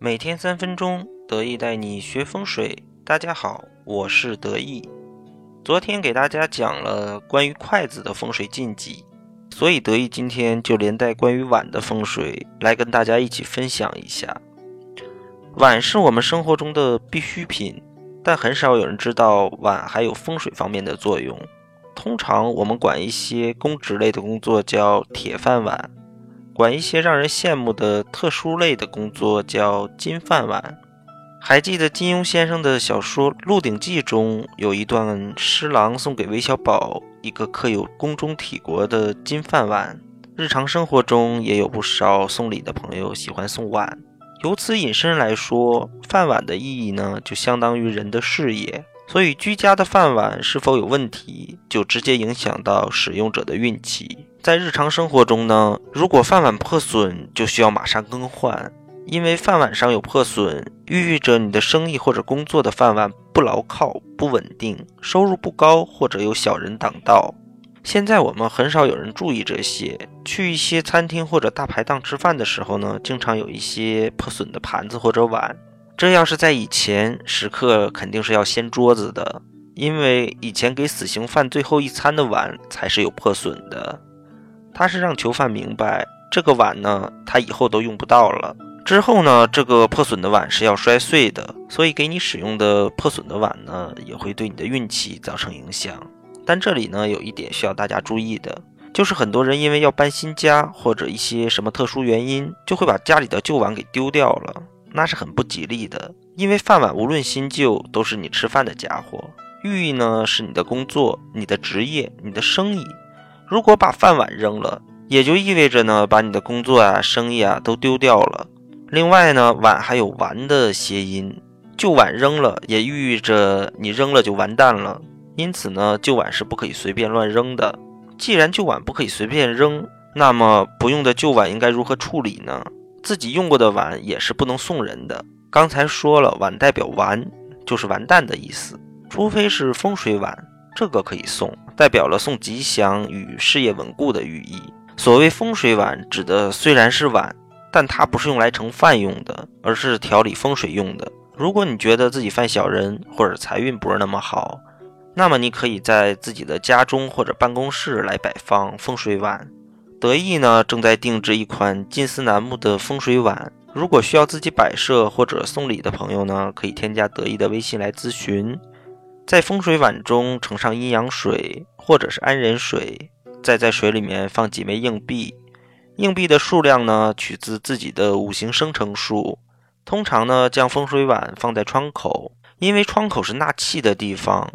每天三分钟，得意带你学风水。大家好，我是得意。昨天给大家讲了关于筷子的风水禁忌，所以得意今天就连带关于碗的风水来跟大家一起分享一下。碗是我们生活中的必需品，但很少有人知道碗还有风水方面的作用。通常我们管一些公职类的工作叫铁饭碗。管一些让人羡慕的特殊类的工作叫金饭碗。还记得金庸先生的小说《鹿鼎记》中有一段施琅送给韦小宝一个刻有宫中体国的金饭碗。日常生活中也有不少送礼的朋友喜欢送碗。由此引申来说，饭碗的意义呢，就相当于人的事业。所以居家的饭碗是否有问题，就直接影响到使用者的运气。在日常生活中呢，如果饭碗破损，就需要马上更换，因为饭碗上有破损，寓意着你的生意或者工作的饭碗不牢靠、不稳定，收入不高，或者有小人挡道。现在我们很少有人注意这些，去一些餐厅或者大排档吃饭的时候呢，经常有一些破损的盘子或者碗。这要是在以前，食客肯定是要掀桌子的，因为以前给死刑犯最后一餐的碗才是有破损的。他是让囚犯明白，这个碗呢，他以后都用不到了。之后呢，这个破损的碗是要摔碎的，所以给你使用的破损的碗呢，也会对你的运气造成影响。但这里呢，有一点需要大家注意的，就是很多人因为要搬新家或者一些什么特殊原因，就会把家里的旧碗给丢掉了，那是很不吉利的。因为饭碗无论新旧，都是你吃饭的家伙，寓意呢是你的工作、你的职业、你的生意。如果把饭碗扔了，也就意味着呢，把你的工作啊、生意啊都丢掉了。另外呢，碗还有完的谐音，旧碗扔了，也寓意着你扔了就完蛋了。因此呢，旧碗是不可以随便乱扔的。既然旧碗不可以随便扔，那么不用的旧碗应该如何处理呢？自己用过的碗也是不能送人的。刚才说了，碗代表完，就是完蛋的意思，除非是风水碗。这个可以送，代表了送吉祥与事业稳固的寓意。所谓风水碗，指的虽然是碗，但它不是用来盛饭用的，而是调理风水用的。如果你觉得自己犯小人或者财运不是那么好，那么你可以在自己的家中或者办公室来摆放风水碗。得意呢正在定制一款金丝楠木的风水碗，如果需要自己摆设或者送礼的朋友呢，可以添加得意的微信来咨询。在风水碗中盛上阴阳水或者是安人水，再在水里面放几枚硬币，硬币的数量呢取自自己的五行生成数。通常呢将风水碗放在窗口，因为窗口是纳气的地方。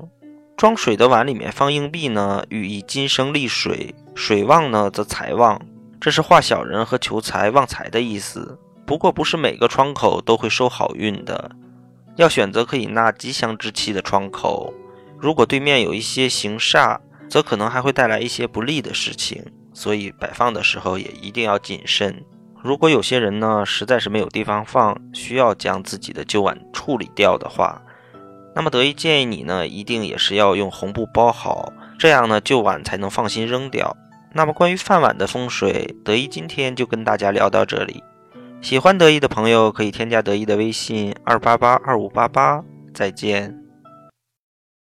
装水的碗里面放硬币呢，寓意金生利水，水旺呢则财旺，这是化小人和求财旺财的意思。不过不是每个窗口都会收好运的。要选择可以纳吉祥之气的窗口，如果对面有一些行煞，则可能还会带来一些不利的事情，所以摆放的时候也一定要谨慎。如果有些人呢实在是没有地方放，需要将自己的旧碗处理掉的话，那么德一建议你呢一定也是要用红布包好，这样呢旧碗才能放心扔掉。那么关于饭碗的风水，德一今天就跟大家聊到这里。喜欢得意的朋友可以添加得意的微信二八八二五八八，再见。